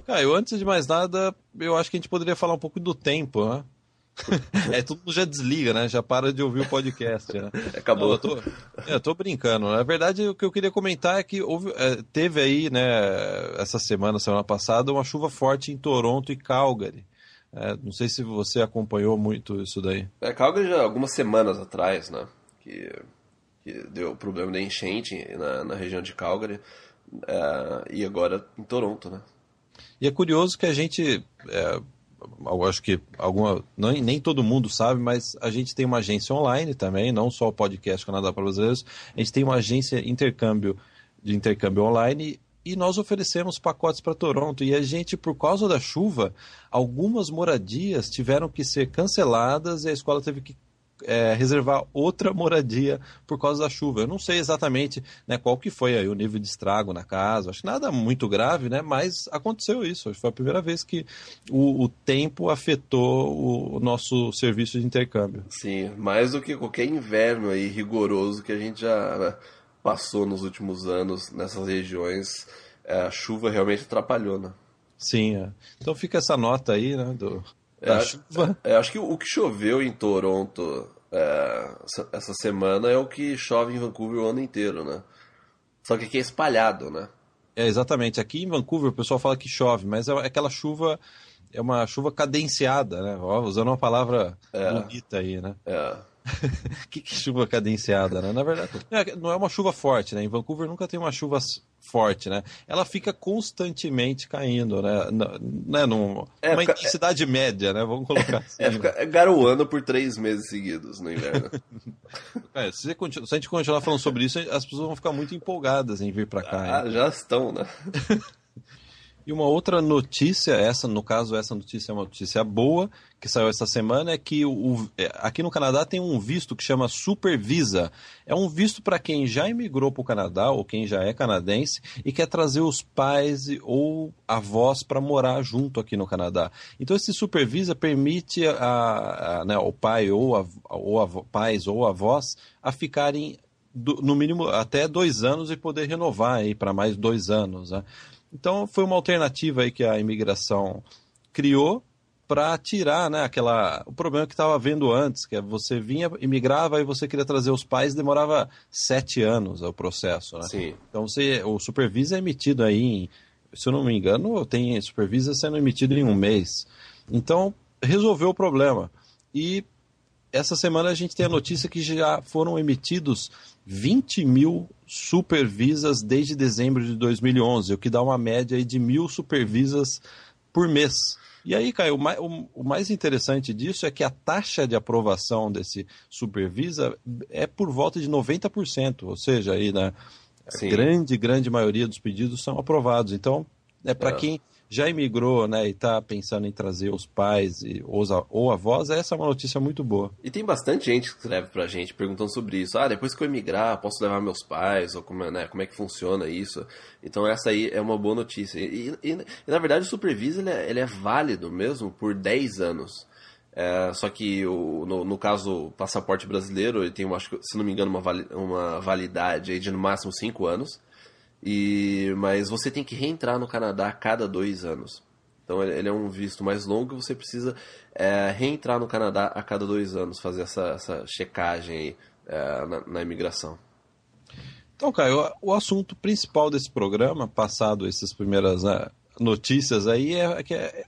Caio, antes de mais nada, eu acho que a gente poderia falar um pouco do tempo, né? é, todo mundo já desliga, né? Já para de ouvir o podcast, né? Acabou. Não, eu, tô, eu tô brincando. Na verdade, o que eu queria comentar é que houve, é, teve aí, né, essa semana, semana passada, uma chuva forte em Toronto e Calgary. É, não sei se você acompanhou muito isso daí. É, Calgary já algumas semanas atrás, né? Que, que deu problema de enchente na, na região de Calgary. É, e agora em Toronto, né? E é curioso que a gente, é, acho que alguma, não, nem todo mundo sabe, mas a gente tem uma agência online também, não só o podcast Canadá para Brasileiros, a gente tem uma agência intercâmbio de intercâmbio online e nós oferecemos pacotes para Toronto. E a gente, por causa da chuva, algumas moradias tiveram que ser canceladas e a escola teve que é, reservar outra moradia por causa da chuva. Eu não sei exatamente né, qual que foi aí o nível de estrago na casa, acho nada muito grave, né? Mas aconteceu isso. Foi a primeira vez que o, o tempo afetou o, o, nosso serviço de intercâmbio. Sim, mais do que qualquer inverno aí rigoroso que a gente já passou nos últimos anos nessas regiões. É, a chuva realmente atrapalhou, né? Sim, é. então fica essa nota aí, né, do, é, acho, é, acho que o que choveu em Toronto é, essa semana é o que chove em Vancouver o ano inteiro, né? Só que aqui é espalhado, né? É, exatamente. Aqui em Vancouver o pessoal fala que chove, mas é aquela chuva, é uma chuva cadenciada, né? Ó, usando uma palavra é. bonita aí, né? É. que, que, chuva cadenciada, né? Na verdade, é, não é uma chuva forte, né? Em Vancouver nunca tem uma chuva forte, né? Ela fica constantemente caindo, né? né? Num, é, uma intensidade é, média, né? Vamos colocar assim. É, fica garoando por três meses seguidos no inverno. é, se, se, a gente continuar falando sobre isso, as pessoas vão ficar muito empolgadas em vir para cá. Ah, já estão, né? E uma outra notícia, essa no caso essa notícia é uma notícia boa que saiu essa semana é que o, é, aqui no Canadá tem um visto que chama Supervisa. É um visto para quem já imigrou para o Canadá ou quem já é canadense e quer trazer os pais ou avós para morar junto aqui no Canadá. Então esse Supervisa permite a, a né, o pai ou, a, ou a, pais ou avós a ficarem do, no mínimo até dois anos e poder renovar aí para mais dois anos. Né? Então foi uma alternativa aí que a imigração criou para tirar né, aquela, o problema que estava vendo antes, que é você vinha, imigrava e você queria trazer os pais, demorava sete anos o processo. Né? Sim. Então você, o Supervisa é emitido aí, em, se eu não me engano, tem Supervisa sendo emitido em um mês. Então resolveu o problema. E essa semana a gente tem a notícia que já foram emitidos 20 mil supervisas desde dezembro de 2011, o que dá uma média de mil supervisas por mês. E aí, Caio, o mais interessante disso é que a taxa de aprovação desse supervisa é por volta de 90%, ou seja, aí, né, a grande, grande maioria dos pedidos são aprovados. Então, é para é. quem já imigrou né, e está pensando em trazer os pais e, ou, ou avós, essa é uma notícia muito boa. E tem bastante gente que escreve pra gente perguntando sobre isso. Ah, depois que eu emigrar, posso levar meus pais? Ou como, né, como é que funciona isso? Então essa aí é uma boa notícia. E, e, e na verdade o Supervisa ele é, ele é, válido mesmo por 10 anos. É, só que o, no, no, caso o passaporte brasileiro, ele tem, acho, se não me engano, uma, uma validade de no máximo 5 anos. E, mas você tem que reentrar no Canadá a cada dois anos. Então ele é um visto mais longo e você precisa é, reentrar no Canadá a cada dois anos, fazer essa, essa checagem aí, é, na, na, imigração. Então, Caio, o assunto principal desse programa, passado essas primeiras né, notícias aí, é que, é,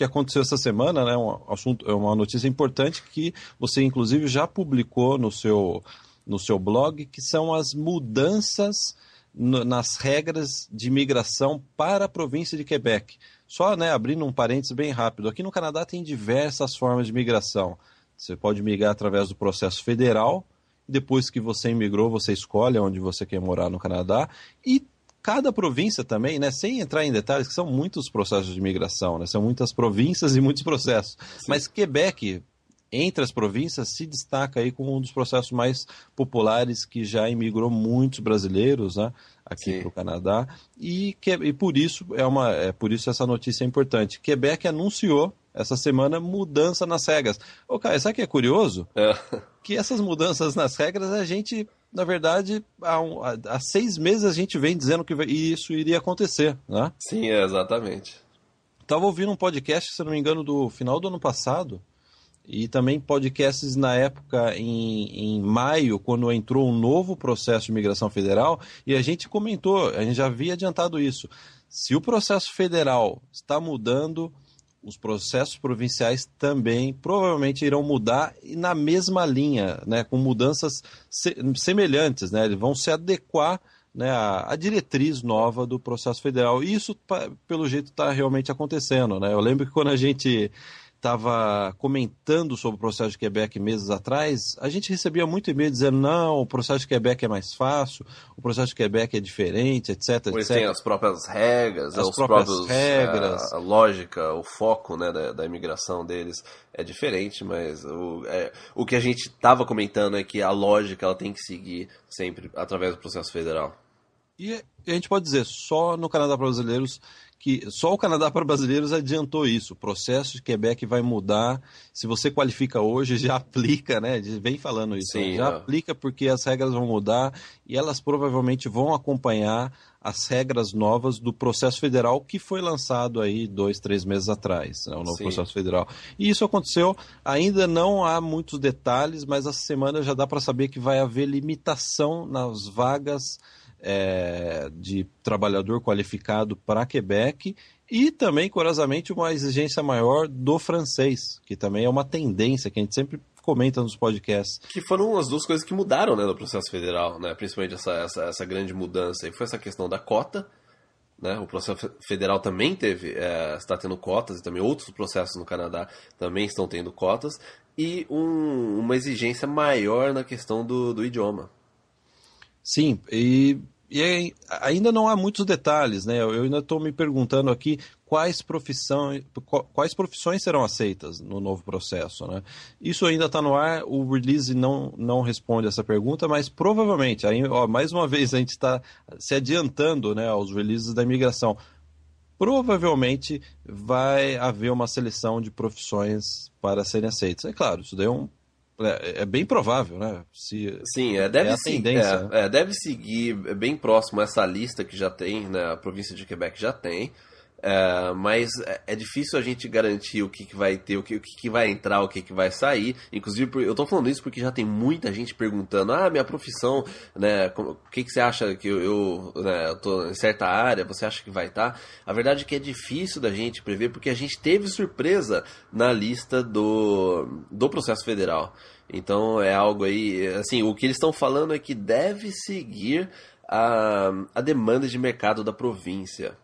que aconteceu essa semana, né? Um assunto, é uma notícia importante que você inclusive já publicou no seu, no seu blog, que são as mudanças nas regras de imigração para a província de Quebec. Só né, abrindo um parênteses bem rápido, aqui no Canadá tem diversas formas de migração. Você pode migrar através do processo federal, depois que você imigrou, você escolhe onde você quer morar no Canadá, e cada província também, né, sem entrar em detalhes, que são muitos processos de imigração, né, são muitas províncias e muitos processos. Sim. Mas Quebec, entre as províncias, se destaca aí como um dos processos mais populares que já imigrou muitos brasileiros né, aqui para o Canadá. E, que, e por isso é uma é por isso essa notícia é importante. Quebec anunciou essa semana mudança nas regras. Ô, cara, sabe o que é curioso? É. Que essas mudanças nas regras a gente na verdade, há, um, há, seis meses a gente vem dizendo que isso iria acontecer, né? Sim, é, exatamente. Estava ouvindo um podcast, se não me engano, do final do ano passado, e também podcasts na época, em, em maio, quando entrou um novo processo de imigração federal, e a gente comentou, a gente já havia adiantado isso. Se o processo federal está mudando, os processos provinciais também provavelmente irão mudar e na mesma linha, né, com mudanças se, semelhantes, né, eles vão se adequar né, à, à, diretriz nova do processo federal. E isso, pelo jeito, está realmente acontecendo. Né? Eu lembro que quando a gente estava comentando sobre o processo de Quebec meses atrás, a gente recebia muito e-mail dizendo não, o processo de Quebec é mais fácil, o processo de Quebec é diferente, etc. Eles etc. têm as próprias regras, as próprias próprios, regras, a, a, lógica, o foco né, da, da imigração deles é diferente, mas o, é, o que a gente estava comentando é que a lógica ela tem que seguir sempre através do processo federal. E a gente pode dizer, só no Canadá para brasileiros que só o Canadá para brasileiros adiantou isso. O processo de Quebec vai mudar. Se você qualifica hoje, já aplica, né? Vem falando isso. Sim, já aplica porque as regras vão mudar e elas provavelmente vão acompanhar as regras novas do processo federal que foi lançado aí dois, três meses atrás, né, o novo Sim. processo federal. E isso aconteceu, ainda não há muitos detalhes, mas essa semana já dá para saber que vai haver limitação nas vagas é, de trabalhador qualificado para Quebec e também, curiosamente, uma exigência maior do francês, que também é uma tendência que a gente sempre comenta nos podcasts. Que foram as duas coisas que mudaram né, no processo federal, né? principalmente essa, essa, essa grande mudança. E foi essa questão da cota, né? O processo federal também teve, é, está tendo cotas, e também outros processos no Canadá também estão tendo cotas, e um, uma exigência maior na questão do, do idioma. Sim, e, e ainda não há muitos detalhes, né? Eu ainda estou me perguntando aqui quais profissões, quais profissões serão aceitas no novo processo, né? Isso ainda está no ar, o release não, não responde essa pergunta, mas provavelmente, aí, ó, mais uma vez a gente está se adiantando né, aos releases da imigração. Provavelmente vai haver uma seleção de profissões para serem aceitas. É claro, isso daí é um é, é, bem provável, né? Se, Sim, é, deve, é seguir, é, é, deve seguir bem próximo essa lista que já tem, né? A província de Quebec já tem. É, mas é, é difícil a gente garantir o que, que vai ter, o que, o que, vai entrar, o que, que vai sair. Inclusive, eu tô falando isso porque já tem muita gente perguntando: ah, minha profissão, né? O que, que você acha que eu, eu, né, eu tô em certa área, você acha que vai estar? Tá? A verdade é que é difícil da gente prever porque a gente teve surpresa na lista do, do processo federal. Então é algo aí, assim, o que eles estão falando é que deve seguir a, a demanda de mercado da província.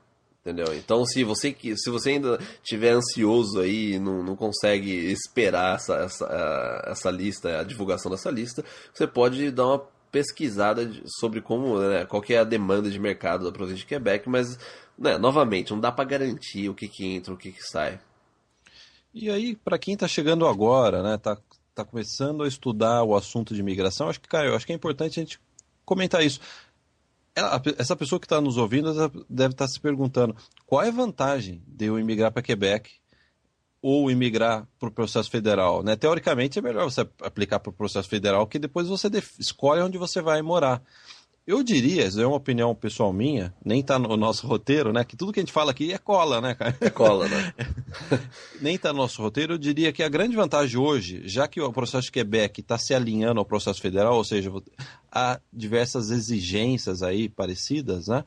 Entendeu? Então, se você, se você ainda estiver ansioso aí e não, não consegue esperar essa, essa, essa lista, a divulgação dessa lista, você pode dar uma pesquisada sobre como, né, qual é a demanda de mercado da província de Quebec, mas, né, novamente, não dá para garantir o que, que entra, o que, que sai. E aí, para quem está chegando agora, né, tá, tá começando a estudar o assunto de imigração, acho que, cara, acho que é importante a gente comentar isso essa pessoa que está nos ouvindo deve estar tá se perguntando qual é a vantagem de eu imigrar para Quebec ou imigrar para o processo federal. Né? Teoricamente é melhor você aplicar para o processo federal, que depois você escolhe onde você vai morar. Eu diria, isso é uma opinião pessoal minha, nem está no nosso roteiro, né? Que tudo que a gente fala aqui é cola, né, cara? É cola, né? nem está no nosso roteiro. Eu diria que a grande vantagem hoje, já que o processo de Quebec está se alinhando ao processo federal, ou seja, há diversas exigências aí parecidas, né?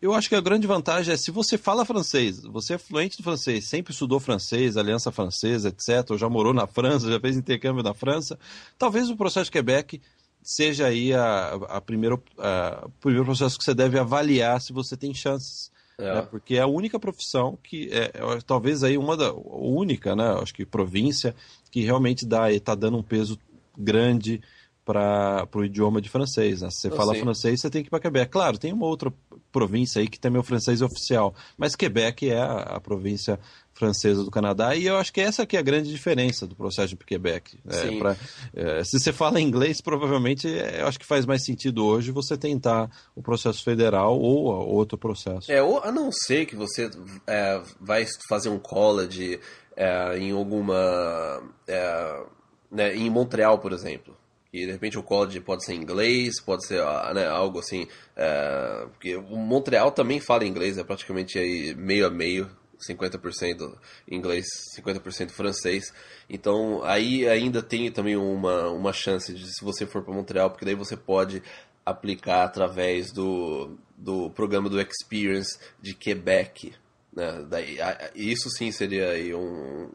Eu acho que a grande vantagem é se você fala francês, você é fluente do francês, sempre estudou francês, aliança francesa, etc., ou já morou na França, já fez intercâmbio na França, talvez o processo de Quebec seja aí a, a primeira, a, primeiro processo que você deve avaliar se você tem chances. É. Né? Porque é a única profissão que é, é, talvez aí uma da única, né? Acho que província que realmente dá está dando um peso grande para o idioma de francês. Né? Se você Eu fala sei. francês, você tem que ir para Quebec. Claro, tem uma outra província aí que também o francês é oficial, mas Quebec é a, a província francesa do Canadá e eu acho que essa aqui é a grande diferença do processo de Quebec. É, pra- é, se você fala inglês, provavelmente é, eu acho que faz mais sentido hoje você tentar o processo federal ou outro processo. É, ou a não ser que você é, vai fazer um college é, em alguma. é, né, em Montreal, por exemplo. E de repente o college pode ser inglês, pode ser ah, né, algo assim. é, porque o Montreal também fala inglês, é praticamente aí meio a meio. 50% inglês, 50% francês. Então, aí ainda tem também uma, uma chance de se você for para Montreal, porque daí você pode aplicar através do, do programa do Experience de Quebec. Né? Daí, isso sim seria um,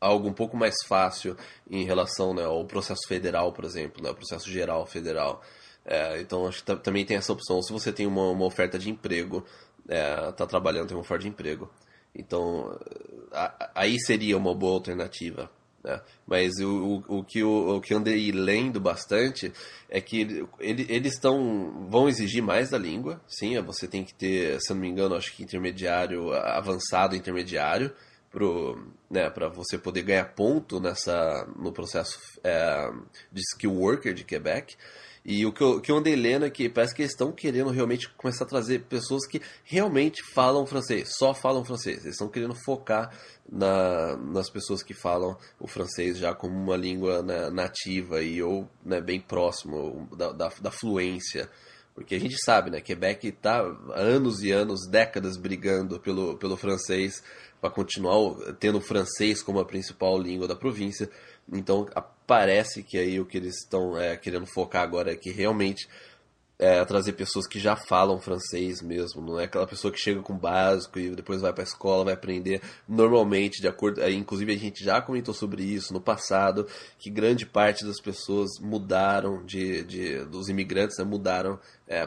algo um pouco mais fácil em relação né, ao processo federal, por exemplo, né, o processo geral federal. É, então, acho que ta- também tem essa opção. Se você tem uma, uma oferta de emprego, está trabalhando, tem uma oferta de emprego. Então, a- aí seria uma boa alternativa. Né? Mas o, o, o que eu, o que andei lendo bastante é que ele, ele- eles estão vão exigir mais da língua. Sim, você tem que ter, se não me engano, acho que intermediário, avançado intermediário pro, né, para você poder ganhar ponto nessa no processo é, de skill worker de Quebec. E o que eu, que eu andei lendo é que parece que eles estão querendo realmente começar a trazer pessoas que realmente falam francês, só falam francês. Eles estão querendo focar na, nas pessoas que falam o francês já como uma língua né, nativa e ou né, bem próximo da, da, da fluência. Porque a gente sabe, né? Quebec está anos e anos, décadas brigando pelo, pelo francês para continuar tendo o francês como a principal língua da província. Então parece que aí o que eles estão é, querendo focar agora é que realmente é, trazer pessoas que já falam francês mesmo, não é aquela pessoa que chega com básico e depois vai para a escola, vai aprender normalmente, de acordo. é, inclusive, a gente já comentou sobre isso no passado, que grande parte das pessoas mudaram, de, de dos imigrantes, né, mudaram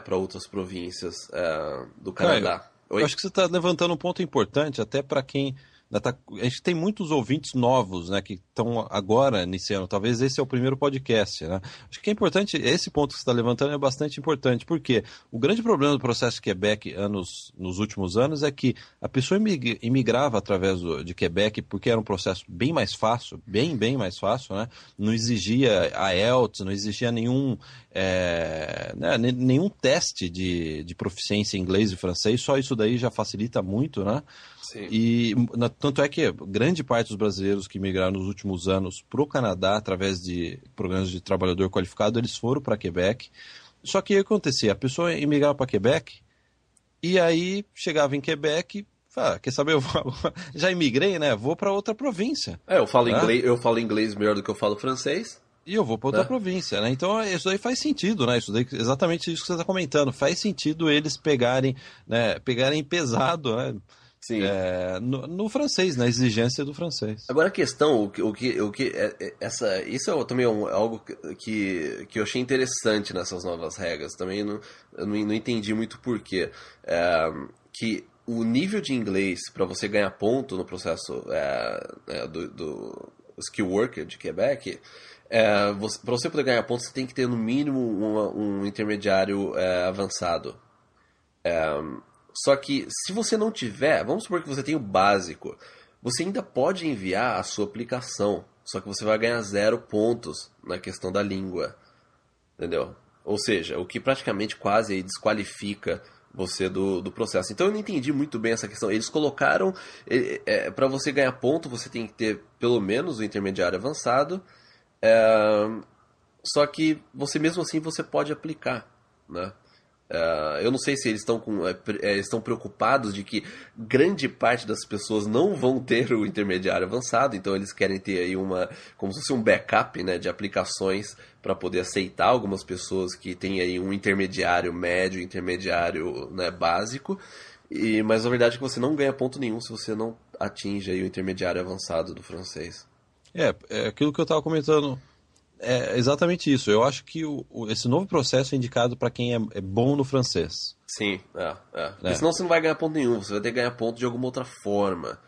para outras províncias é, do Canadá. Eu Oi? acho que você está levantando um ponto importante, até para quem. Tá- a gente tem muitos ouvintes novos, né, que estão agora iniciando. Talvez esse é o primeiro podcast, né? Acho que é importante, esse ponto que você está levantando é bastante importante, porque o grande problema do processo de Quebec anos, nos últimos anos é que a pessoa imig- imigrava através do- de Quebec porque era um processo bem mais fácil, bem, bem mais fácil, né? Não exigia a IELTS, não exigia nenhum, é, né, ne- nenhum teste de, de proficiência em inglês e francês, só isso daí já facilita muito, né? Sim. E na- tanto é que grande parte dos brasileiros que migraram nos últimos anos para o Canadá através de programas de trabalhador qualificado, eles foram para Quebec. Só que o que acontecia? A pessoa imigrava para Quebec e aí chegava em Quebec "Ah, quer saber, eu vou- já imigrei, né? Vou para outra província. É, eu falo É? inglês, eu falo inglês melhor do que eu falo francês. E eu vou para outra É. província, né? Então isso daí faz sentido, né? Isso daí, exatamente isso que você está comentando. Faz sentido eles pegarem, né? Pegarem pesado, né? Sim. É, no, no francês, na exigência do francês. Agora a questão, o que, o que, o que é- é- essa, isso é também um- algo que, que eu achei interessante nessas novas regras. Também não, eu não, não entendi muito porquê. É, que o nível de inglês para você ganhar ponto no processo é, é, do, do skill worker de Quebec, é, para você poder ganhar ponto, você tem que ter no mínimo uma- um intermediário é, avançado. Só que se você não tiver, vamos supor que você tem o básico, você ainda pode enviar a sua aplicação, só que você vai ganhar zero pontos na questão da língua, entendeu? Ou seja, o que praticamente quase desqualifica você do, do processo. Então eu não entendi muito bem essa questão. Eles colocaram, é, para você ganhar ponto, você tem que ter pelo menos o intermediário avançado, é, só que você mesmo assim você pode aplicar, né? É, eu não sei se eles estão com, é, é, estão preocupados de que grande parte das pessoas não vão ter o intermediário avançado, então eles querem ter aí uma como se fosse um backup né, de aplicações para poder aceitar algumas pessoas que têm aí um intermediário médio, intermediário né, básico. E, mas a verdade é que você não ganha ponto nenhum se você não atinge aí o intermediário avançado do francês. É, é aquilo que eu estava comentando. É exatamente isso. Eu acho que o, o- esse novo processo é indicado para quem é, é bom no francês. Sim, é, é. Porque É. senão você não vai ganhar ponto nenhum, você vai ter que ganhar ponto de alguma outra forma.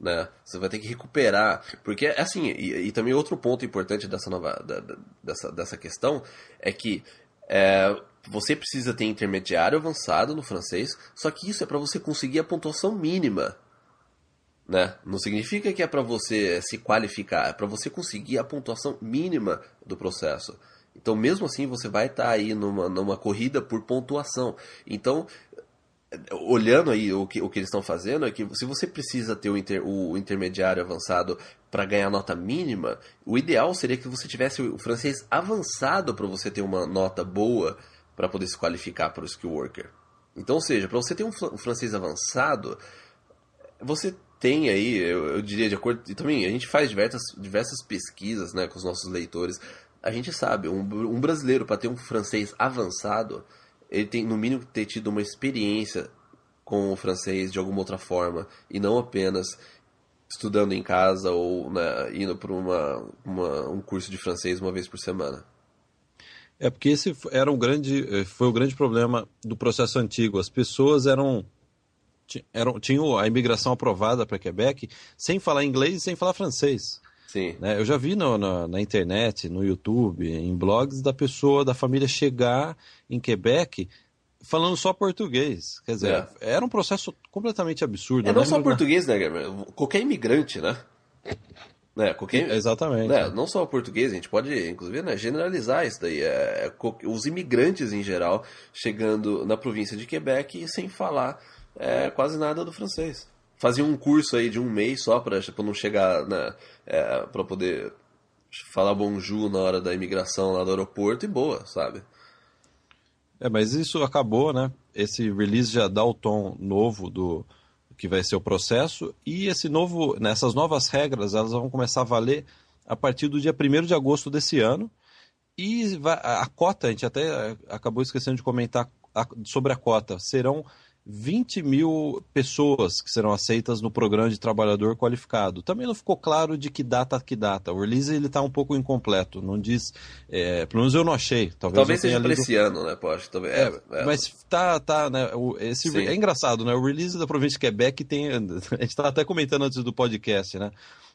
né? Você vai ter que recuperar. Porque, assim, e, e também outro ponto importante dessa, nova, da, dessa, dessa questão é que é, você precisa ter intermediário avançado no francês, só que isso é para você conseguir a pontuação mínima. Né? Não significa que é para você se qualificar, é para você conseguir a pontuação mínima do processo. Então, mesmo assim, você vai estar tá aí numa, numa corrida por pontuação. Então, olhando aí o que, o que eles estão fazendo, é que se você precisa ter o, inter, o intermediário avançado para ganhar nota mínima, o ideal seria que você tivesse o francês avançado para você ter uma nota boa para poder se qualificar para o skill worker. Então, ou seja, para você ter um francês avançado, você tem aí, eu, eu, diria de acordo. E também a gente faz diversas, diversas pesquisas né, com os nossos leitores. A gente sabe, um, um brasileiro para ter um francês avançado ele tem no mínimo ter tido uma experiência com o francês de alguma outra forma e não apenas estudando em casa ou né, indo para uma, uma, um curso de francês uma vez por semana. É porque esse era um grande, eh, foi o grande problema do processo antigo. As pessoas eram, eram tinham a imigração aprovada para Quebec sem falar inglês e sem falar francês. Sim. Né? Eu já vi no, na, na, internet, no YouTube, em blogs da pessoa, da família chegar em Quebec falando só português. Quer dizer, é. era um processo completamente absurdo. É não só português, né, Guilherme? Qualquer imigrante, né? Né, qualquer, Exatamente. Né, não só o português, a gente pode, inclusive, né, generalizar isso daí. É, é, os imigrantes em geral chegando na província de Quebec sem falar é, quase nada do francês fazia um curso aí de um mês só para não chegar, né, é, para poder falar bonjour na hora da imigração lá do aeroporto e boa, sabe? É, mas isso acabou, né? Esse release já dá o tom novo do que vai ser o processo e esse novo, nessas novas regras, elas vão começar a valer a partir do dia 1 de agosto desse ano. E a cota, a gente até acabou esquecendo de comentar sobre a cota, serão 20 mil pessoas que serão aceitas no programa de trabalhador qualificado. Também não ficou claro de que data que data. O release ele está um pouco incompleto, não diz. É, pelo menos eu não achei. Talvez, talvez seja lido... para esse ano, né? Pode, talvez. É, é, é, mas tá, tá, né? O, esse, é engraçado, né? O release da província de Quebec tem. A gente estava até comentando antes do podcast, né?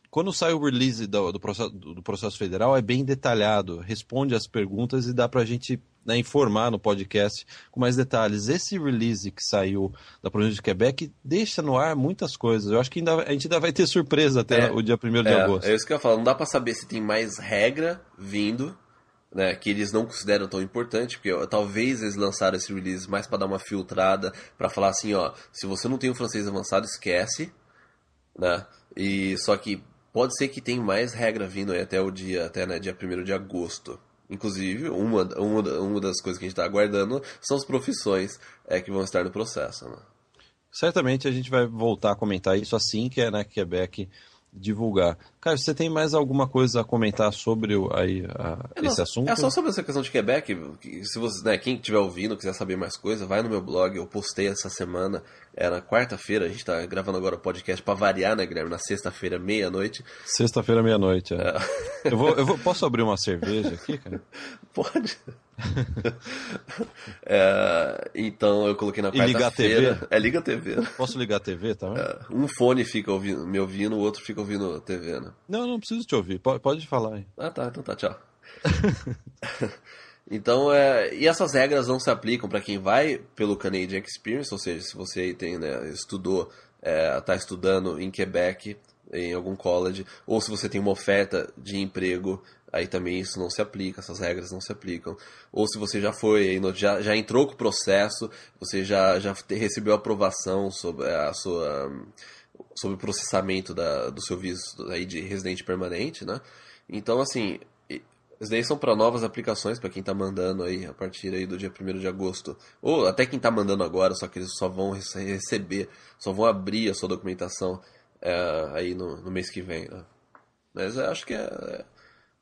Quando sai o release do, do, processo, do, processo, federal, é bem detalhado, responde as perguntas e dá para a gente né, informar no podcast com mais detalhes. Esse release que saiu da província de Quebec deixa no ar muitas coisas. Eu acho que ainda, a gente ainda vai ter surpresa até é, o dia 1 de é, agosto. É isso que eu falo, não dá para saber se tem mais regra vindo. Né, que eles não consideram tão importante, porque ó, talvez eles lançaram esse release mais para dar uma filtrada, para falar assim, ó, se você não tem o francês avançado, esquece, né? E só que Pode ser que tem mais regra vindo aí até o dia, até né, dia 1 de agosto. Inclusive, uma, uma, uma das coisas que a gente está aguardando são as profissões é, que vão estar no processo. Né? Certamente a gente vai voltar a comentar isso assim que a né, Quebec divulgar. Cara, você tem mais alguma coisa a comentar sobre o, aí, a, é, esse assunto? É só sobre essa questão de Quebec. Que, se você, né, quem estiver ouvindo, quiser saber mais coisa, vai no meu blog. Eu postei essa semana, era quarta-feira, a gente está gravando agora o podcast para variar, né, Guilherme? Na sexta-feira, meia-noite. Sexta-feira, meia-noite, é. é. Eu, vou, eu vou, posso abrir uma cerveja aqui, cara? Pode. é, então eu coloquei na quarta-feira. É, liga a TV. Posso ligar a TV também? É, um fone fica ouvindo, me ouvindo, o outro fica ouvindo a TV, né? Não, não preciso te ouvir. Pode, pode falar aí. Ah, tá, então tá, tchau. então, é, e essas regras não se aplicam para quem vai pelo Canadian Experience, ou seja, se você tem, né, estudou, é, tá estudando em Quebec, em algum college, ou se você tem uma oferta de emprego aí também isso não se aplica, essas regras não se aplicam. Ou se você já foi, já, já entrou com o processo, você já, já recebeu aprovação sobre a sua sobre o processamento da, do seu visto aí de residente permanente, né? Então, assim, isso daí são para novas aplicações, para quem está mandando aí a partir aí do dia 1 de agosto. Ou até quem está mandando agora, só que eles só vão receber, só vão abrir a sua documentação é, aí no, no, mês que vem. Né? Mas acho que é, é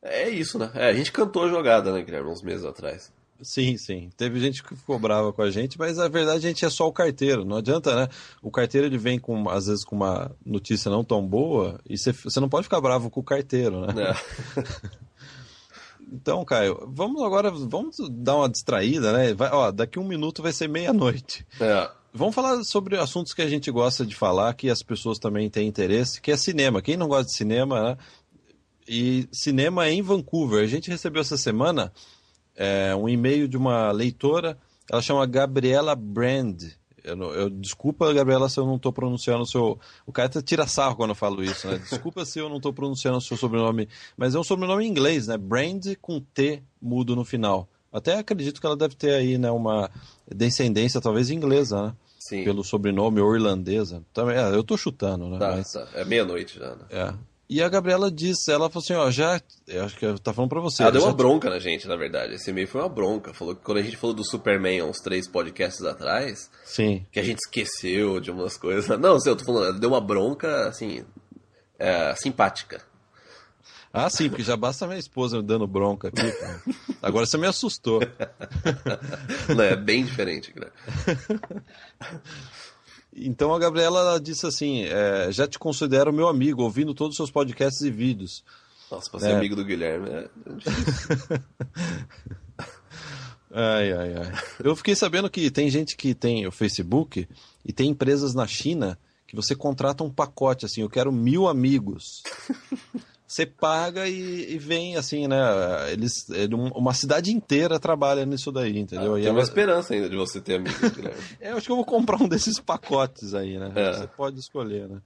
é isso, né? É, a gente cantou a jogada, né, Guilherme, uns meses atrás. Sim, sim. Teve gente que ficou brava com a gente, mas a verdade a gente é só o carteiro. Não adianta, né? O carteiro ele vem com, às vezes, com uma notícia não tão boa e você, você não pode ficar bravo com o carteiro, né? É. então, Caio, vamos agora, vamos dar uma distraída, né? Vai, ó, daqui um minuto vai ser meia-noite. É. Vamos falar sobre assuntos que a gente gosta de falar, que as pessoas também têm interesse, que é cinema. Quem não gosta de cinema, né? E cinema em Vancouver. A gente recebeu essa semana é, um e-mail de uma leitora, ela chama Gabriela Brand. Eu, eu, desculpa, Gabriela, se eu não estou pronunciando o seu. O cara até tira sarro quando eu falo isso, né? Desculpa se eu não estou pronunciando o seu sobrenome. Mas é um sobrenome em inglês, né? Brand com T mudo no final. Até acredito que ela deve ter aí, né, uma descendência talvez inglesa, né? Sim. Pelo sobrenome ou irlandesa. Também, é, eu tô chutando, né? Tá, Mas, tá. É meia-noite já, né? é. E a Gabriela disse, ela falou assim, ó, já. Eu acho que eu tá falando pra você. Ela deu uma bronca na gente, na verdade. Esse e-mail foi uma bronca. Falou que quando a gente falou do Superman uns três podcasts atrás, Sim. que a gente esqueceu de umas coisas. Não, sei, eu tô falando, ela deu uma bronca, assim, é, simpática. Ah, sim, porque já basta minha esposa me dando bronca aqui. cara. Agora você me assustou. Não, é bem diferente, né? Então a Gabriela ela disse assim: é, já te considero meu amigo, ouvindo todos os seus podcasts e vídeos. Nossa, pra ser É. amigo do Guilherme é. Ai, ai, ai. Eu fiquei sabendo que tem gente que tem o Facebook e tem empresas na China que você contrata um pacote assim, eu quero mil amigos. Você paga e, e vem assim, né? Eles, ele- um- uma cidade inteira trabalha nisso daí, entendeu? Ah, E tem ela- uma esperança ainda de você ter amigo, Guilherme. É, eu acho que eu vou comprar um desses pacotes aí, né? É. Você pode escolher, né?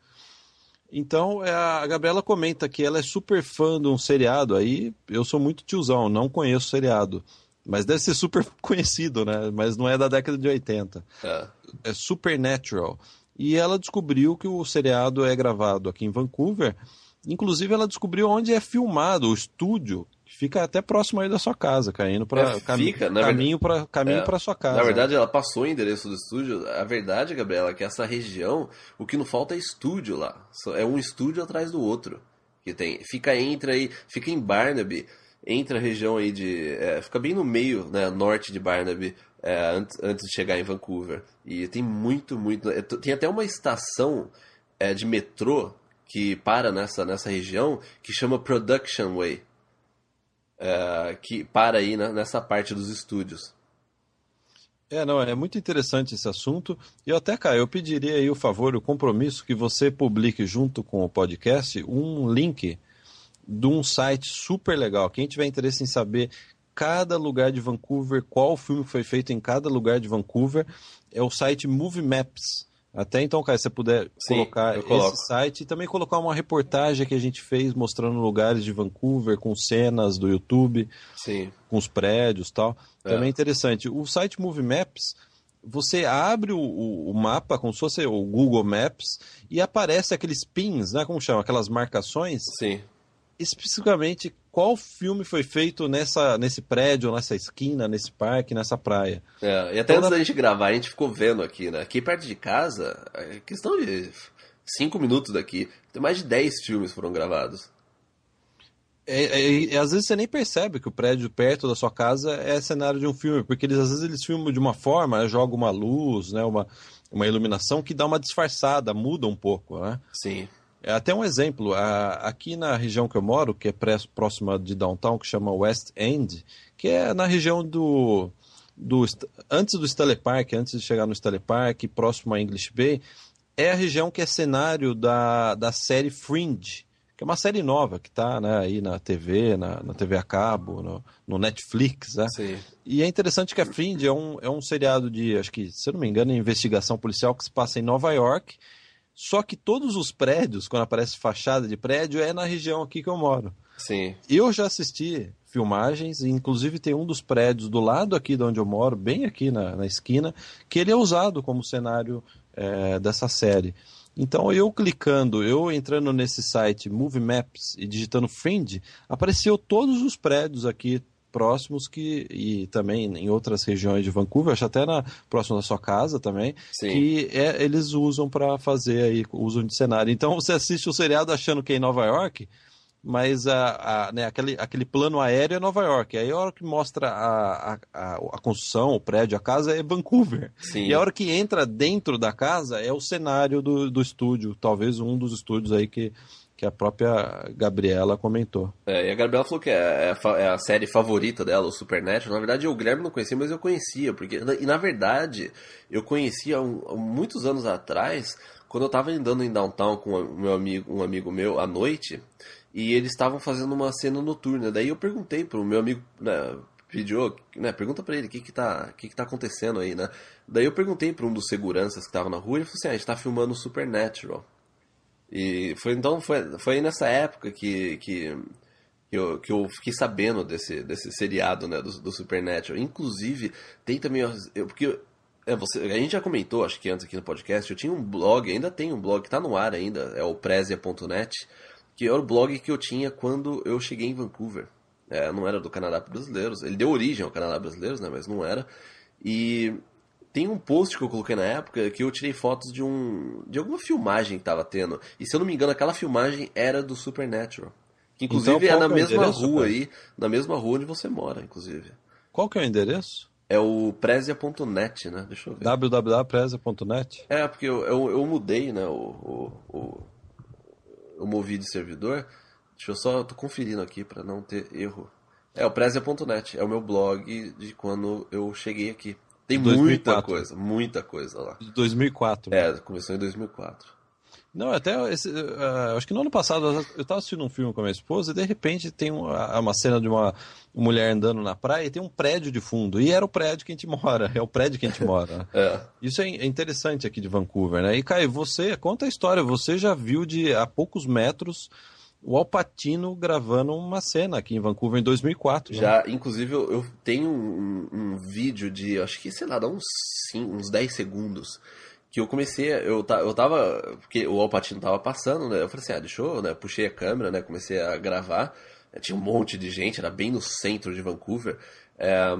Então, é, a Gabriela comenta que ela é super fã de um seriado aí. Eu sou muito tiozão, não conheço seriado. Mas deve ser super conhecido, né? Mas não é da década de 80. É. É Supernatural. E ela descobriu que o seriado é gravado aqui em Vancouver. Inclusive, ela descobriu onde é filmado o estúdio. que Fica até próximo aí da sua casa, caindo para É, na caminho para caminho É, para sua casa. Na verdade, ela passou o endereço do estúdio. A verdade, Gabriela, é que essa região, o que não falta é estúdio lá. É um estúdio atrás do outro que tem. Fica entre aí, fica em Barnaby, entre a região aí de, é, fica bem no meio, né, norte de Barnaby, é, antes, antes de chegar em Vancouver. E tem muito, muito, é, tem até uma estação é, de metrô que para nessa nessa região que chama Production Way. É, que para aí né, nessa parte dos estúdios. É, não, é muito interessante esse assunto. E até, cara, eu pediria aí o favor, o compromisso que você publique junto com o podcast um link de um site super legal. Quem tiver interesse em saber cada lugar de Vancouver, qual filme foi feito em cada lugar de Vancouver, é o site Movie Maps. Até então, cara, se você puder Sim, colocar esse site e também colocar uma reportagem que a gente fez mostrando lugares de Vancouver com cenas do YouTube Sim. com os prédios e tal. É. Também é interessante. O site Movie Maps, você abre o, o- o mapa, como se fosse o Google Maps, e aparece aqueles pins, né? Como chama? Aquelas marcações, Sim. especificamente qual filme foi feito nessa, nesse prédio, nessa esquina, nesse parque, nessa praia. É, e até Toda- antes da gente gravar, a gente ficou vendo aqui, né? Aqui perto de casa, é questão de cinco minutos daqui, tem mais de 10 filmes foram gravados. É, é- às vezes você nem percebe que o prédio perto da sua casa é cenário de um filme, porque eles às vezes eles filmam de uma forma, né, jogam uma luz, né, uma, uma iluminação que dá uma disfarçada, muda um pouco, né? Sim. É até um exemplo, a- aqui na região que eu moro, que é pré- próxima de downtown, que chama West End, que é na região do, do antes do Stanley Park, antes de chegar no Stanley Park, próximo a English Bay, é a região que é cenário da, da série Fringe, que é uma série nova que está né, aí na TV, na, na TV a cabo, no, no Netflix, né? Sim. E é interessante que a Fringe é um, é um seriado de, acho que, se eu não me engano, investigação policial que se passa em Nova York. Só que todos os prédios, quando aparece fachada de prédio, é na região aqui que eu moro. Sim. Eu já assisti filmagens, e inclusive tem um dos prédios do lado aqui de onde eu moro, bem aqui na, na esquina, que ele é usado como cenário é, dessa série. Então eu clicando, eu entrando nesse site Movie Maps e digitando Fringe, apareceu todos os prédios aqui próximos que e também em outras regiões de Vancouver, acho até na próximo da sua casa também, Sim. que é- eles usam para fazer aí usam de cenário. Então você assiste o seriado achando que é em Nova York, mas a, a- né, aquele, aquele plano aéreo é Nova York. Aí a hora que mostra a, a, a, construção, o prédio, a casa é Vancouver. Sim. E a hora que entra dentro da casa é o cenário do, do estúdio, talvez um dos estúdios aí que, que a própria Gabriela comentou. É, e a Gabriela falou que é, é, a, é a série favorita dela, o Supernatural. Na verdade, o Guilherme não conhecia, mas eu conhecia. Porque, e na verdade, eu conhecia um, muitos anos atrás, quando eu estava andando em downtown com um, meu amigo, um amigo meu à noite, e eles estavam fazendo uma cena noturna. Daí eu perguntei pro meu amigo, né, pediu, né, pergunta para ele o que que tá, que que tá acontecendo aí, né? Daí eu perguntei para um dos seguranças que estava na rua, ele falou assim: ah, "A gente tá filmando Supernatural". E foi então foi, foi nessa época que, que que eu, que eu fiquei sabendo desse, desse seriado né, do, do Supernatural. Inclusive, tem também. Eu, porque é, você, a gente já comentou, acho que antes aqui no podcast, eu tinha um blog, ainda tem um blog que está no ar ainda, é o Prezia.net, que era o blog que eu tinha quando eu cheguei em Vancouver. É, não era do Canadá Brasileiros. Ele deu origem ao Canadá Brasileiros, né? Mas não era. E tem um post que eu coloquei na época que eu tirei fotos de um de alguma filmagem que tava tendo. E se eu não me engano, aquela filmagem era do Supernatural. Que inclusive então, é na é mesma rua aí, na mesma rua onde você mora, inclusive. Qual que é o endereço? É o Prezia.net, né? Deixa eu ver. www.prezia.net? É, porque eu, eu, eu, mudei, né? O, o, o, eu movi de servidor. Deixa eu só, tô conferindo aqui para não ter erro. É o Prezia.net, é o meu blog de quando eu cheguei aqui. Tem muita coisa, muita coisa lá. De 2004. É, começou em 2004. Não, até esse, uh, acho que no ano passado eu estava assistindo um filme com a minha esposa e de repente tem uma, uma cena de uma mulher andando na praia e tem um prédio de fundo. E era o prédio que a gente mora, é o prédio que a gente mora. é. Isso é, é interessante aqui de Vancouver, né? E Caio, você, conta a história, você já viu de a poucos metros o Alpatino gravando uma cena aqui em Vancouver em 2004. Né? Já, inclusive, eu, eu tenho um, um, vídeo de, acho que, sei lá, dá uns, cinco, uns 10 segundos, que eu comecei, eu, eu tava, porque o Alpatino tava passando, né, eu falei assim, ah, deixa eu, né, puxei a câmera, né, comecei a gravar, tinha um monte de gente, era bem no centro de Vancouver, é,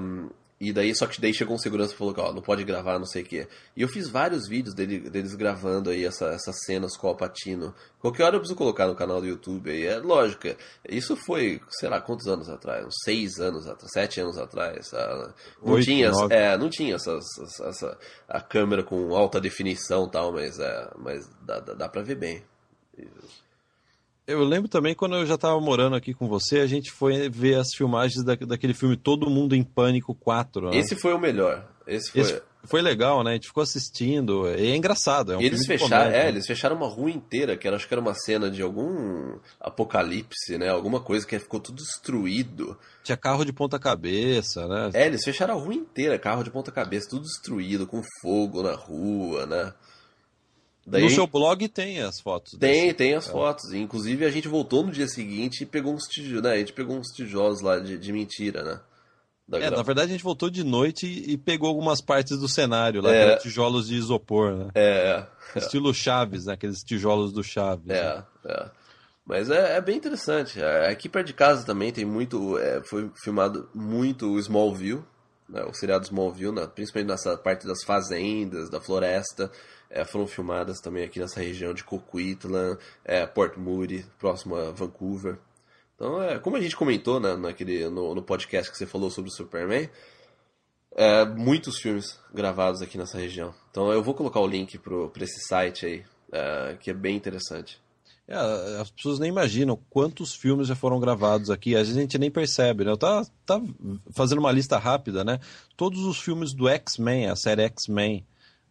e daí, só que daí chegou um segurança e falou que, ó, não pode gravar, não sei o quê. E eu fiz vários vídeos dele, deles gravando aí essa, essas cenas com o Alpatino. Qualquer hora eu preciso colocar no canal do YouTube aí. É lógico, isso foi, sei lá, quantos anos atrás? Uns seis anos atrás, sete anos atrás. Ah, não Oito, tinha, é, não tinha essas, essa, a câmera com alta definição e tal, mas, é, mas dá, dá, dá pra ver bem. Eu lembro também quando eu já estava morando aqui com você, a gente foi ver as filmagens da, daquele filme Todo Mundo em Pânico 4. Né? Esse foi o melhor. Esse foi... Esse foi legal, né? A gente ficou assistindo. E é engraçado. É um eles fecharam, é, eles fecharam uma rua inteira, que era, acho que era uma cena de algum apocalipse, né? Alguma coisa que ficou tudo destruído. Tinha carro de ponta cabeça, né? É, eles fecharam a rua inteira, carro de ponta cabeça, tudo destruído, com fogo na rua, né? Daí, no seu blog tem as fotos. Tem, desse... tem as é. fotos. Inclusive a gente voltou no dia seguinte e pegou uns tijolos, né? A gente pegou uns tijolos lá de, de mentira, né? é, na verdade a gente voltou de noite e, pegou algumas partes do cenário lá, é. tijolos de isopor, né? É, é. Estilo Chaves, né? Aqueles tijolos do Chaves. É, né? é. Mas é, é, bem interessante. É, aqui perto de casa também tem muito. É, foi filmado muito o Smallville, né, o seriado Smallville, né, principalmente nessa parte das fazendas, da floresta é, foram filmadas também aqui nessa região de Coquitlam, é, Port Moody, próximo a Vancouver. Então, é, como a gente comentou né, naquele, no, no podcast que você falou sobre o Superman, é, muitos filmes gravados aqui nessa região. Então eu vou colocar o link para esse site aí, é, que é bem interessante. É, as pessoas nem imaginam quantos filmes já foram gravados aqui, a gente nem percebe, né? Eu tava, tava fazendo uma lista rápida, né? Todos os filmes do X-Men, a série X-Men,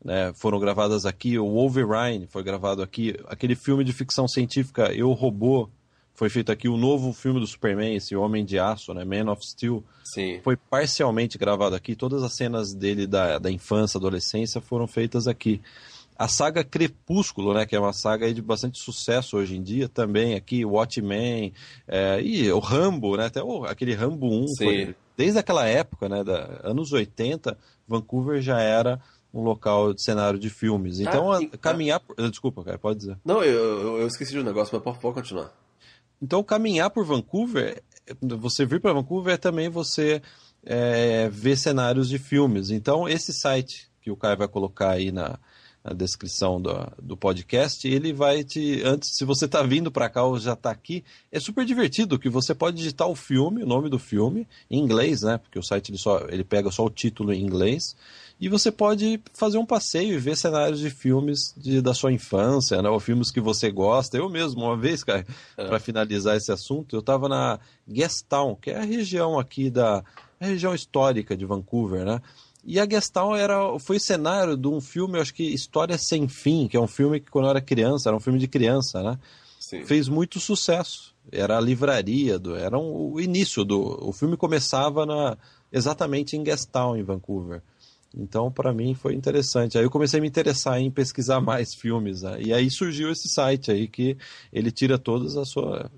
né, foram gravadas aqui. O Wolverine foi gravado aqui. Aquele filme de ficção científica, Eu Robô, foi feito aqui. O novo filme do Superman, esse Homem de Aço, né, Man of Steel, Sim. foi parcialmente gravado aqui. Todas as cenas dele da, da infância, adolescência foram feitas aqui. A saga Crepúsculo, né, que é uma saga de bastante sucesso hoje em dia, também aqui, Watchmen, é, e o Rambo, né, até o, aquele Rambo 1, foi, desde aquela época, né, da, anos 80, Vancouver já era um local de cenário de filmes. Ah, então, ah, caminhar. Por... Desculpa, cara, pode dizer. Não, eu, eu esqueci de um negócio, mas pode, continuar. Então, caminhar por Vancouver, você vir para Vancouver é também você é, ver cenários de filmes. Então, esse site que o Caio vai colocar aí na, na descrição do, do podcast, ele vai te. Antes, se você está vindo para cá ou já está aqui, é super divertido que você pode digitar o filme, o nome do filme, em inglês, né? Porque o site ele, só, ele pega só o título em inglês E você pode fazer um passeio e ver cenários de filmes de, da sua infância, né? Ou filmes que você gosta. Eu mesmo, uma vez, cara, é. para finalizar esse assunto, eu estava na Gastown, que é a região aqui da a região histórica de Vancouver, né? E a Gastown era, foi cenário de um filme, acho que História Sem Fim, que é um filme que quando eu era criança, era um filme de criança, né? Sim. Fez muito sucesso. Era a livraria, do, era um, o início do... O filme começava na, exatamente em Gastown, em Vancouver. Então, para mim, foi interessante. Aí eu comecei a me interessar em pesquisar mais filmes. Né? E aí surgiu esse site aí que ele tira todas a sua.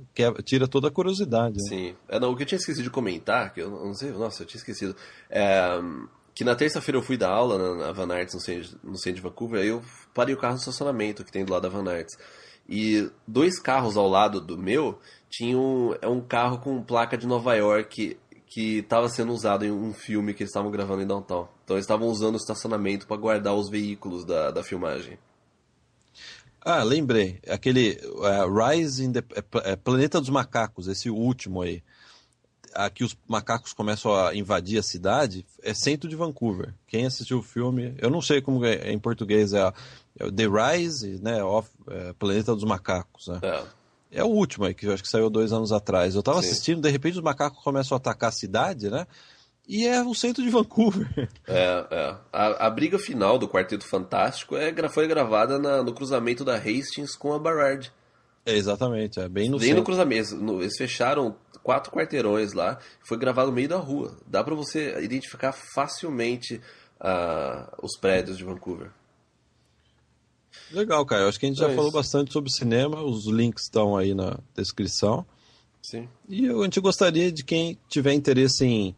tira toda a curiosidade. Né? Sim. É, não, o que eu tinha esquecido de comentar, que eu não sei, nossa, eu tinha esquecido. É, que na terça-feira eu fui dar aula na, na Van Arts, no centro, no centro de Vancouver, aí eu parei o carro no estacionamento que tem do lado da Van Arts. E dois carros ao lado do meu tinham é um carro com placa de Nova York que estava sendo usado em um filme que eles estavam gravando em Downtown. Então eles estavam usando o estacionamento para guardar os veículos da, da filmagem. Ah, lembrei. Aquele uh, Rise in the uh, Planeta dos Macacos, esse último aí. Aqui os macacos começam a invadir a cidade, é centro de Vancouver. Quem assistiu o filme, eu não sei como é, em português é, é The Rise, né, of, é, Planeta dos Macacos, né? É. É o último aí, que eu acho que saiu dois anos atrás. Eu tava Sim. assistindo, de repente os macacos começam a atacar a cidade, né? E é o centro de Vancouver. É, é. A, a briga final do Quarteto Fantástico é, foi gravada na, no cruzamento da Hastings com a Barrard. É, exatamente, é bem no Bem centro. no cruzamento. Eles fecharam quatro quarteirões lá, foi gravado no meio da rua. Dá para você identificar facilmente uh, os prédios de Vancouver. Legal, cara. Eu acho que a gente já é falou bastante sobre cinema. Os links estão aí na descrição. Sim. E a gente gostaria de quem tiver interesse em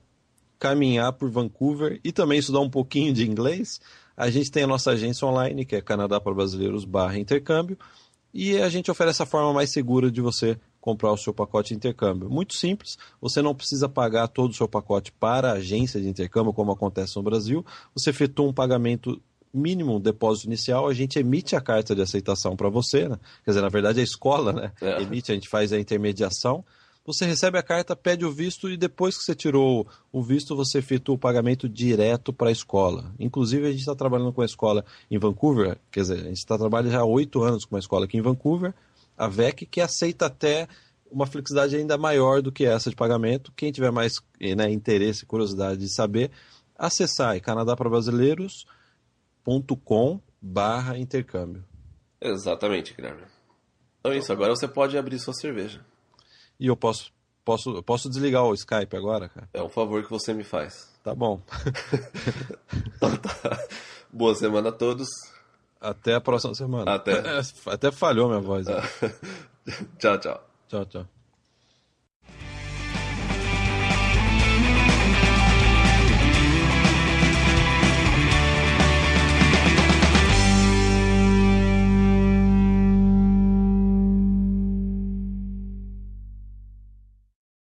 caminhar por Vancouver e também estudar um pouquinho de inglês. A gente tem a nossa agência online, que é Canadá para Brasileiros barra intercâmbio, e a gente oferece a forma mais segura de você comprar o seu pacote de intercâmbio. Muito simples, você não precisa pagar todo o seu pacote para a agência de intercâmbio, como acontece no Brasil. Você efetua um pagamento mínimo um depósito inicial, a gente emite a carta de aceitação para você, né? quer dizer, na verdade a escola né? É. emite, a gente faz a intermediação. Você recebe a carta, pede o visto e depois que você tirou o visto, você efetua o pagamento direto para a escola. Inclusive, a gente está trabalhando com a escola em Vancouver, quer dizer, a gente está trabalhando já há oito anos com uma escola aqui em Vancouver, a VEC, que aceita até uma flexibilidade ainda maior do que essa de pagamento. Quem tiver mais né, interesse e curiosidade de saber, acessar Canadá para Brasileiros com barra intercâmbio. Exatamente, Guilherme. Então é isso, agora você pode abrir sua cerveja. E eu posso, posso, posso desligar o Skype agora, cara? É um favor que você me faz. Tá bom. então tá. Boa semana a todos. Até a próxima semana. Até. Até falhou minha voz. tchau, tchau. Tchau, tchau.